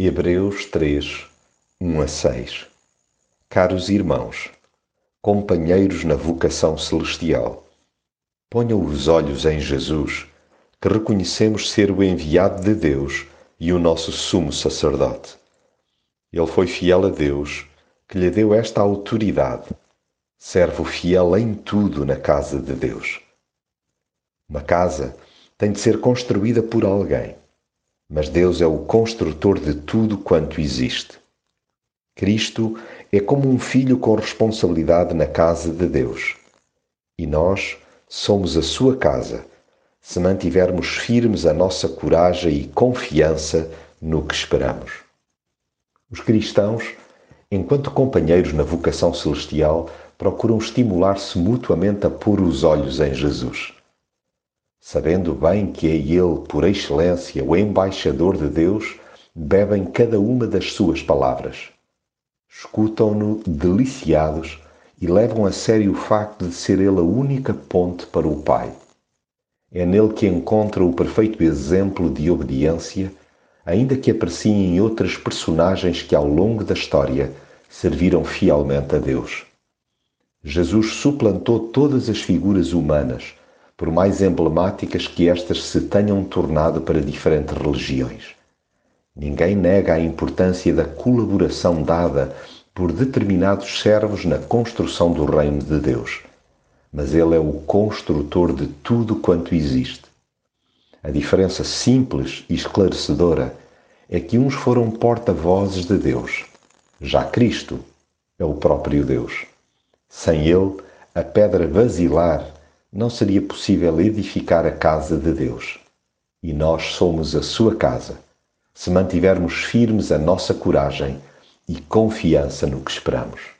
Hebreus 3, 1 a 6 Caros irmãos, companheiros na vocação celestial, ponham os olhos em Jesus, que reconhecemos ser o enviado de Deus e o nosso sumo sacerdote. Ele foi fiel a Deus, que lhe deu esta autoridade, servo fiel em tudo na casa de Deus. Uma casa tem de ser construída por alguém mas Deus é o construtor de tudo quanto existe. Cristo é como um filho com responsabilidade na casa de Deus. E nós somos a sua casa, se mantivermos firmes a nossa coragem e confiança no que esperamos. Os cristãos, enquanto companheiros na vocação celestial, procuram estimular-se mutuamente a pôr os olhos em Jesus sabendo bem que é Ele, por excelência, o embaixador de Deus, bebem cada uma das suas palavras. Escutam-no deliciados e levam a sério o facto de ser Ele a única ponte para o Pai. É nele que encontram o perfeito exemplo de obediência, ainda que apreciem outras personagens que ao longo da história serviram fielmente a Deus. Jesus suplantou todas as figuras humanas por mais emblemáticas que estas se tenham tornado para diferentes religiões. Ninguém nega a importância da colaboração dada por determinados servos na construção do reino de Deus, mas ele é o construtor de tudo quanto existe. A diferença simples e esclarecedora é que uns foram porta-vozes de Deus, já Cristo é o próprio Deus. Sem ele, a pedra basilar não seria possível edificar a casa de Deus. E nós somos a sua casa, se mantivermos firmes a nossa coragem e confiança no que esperamos.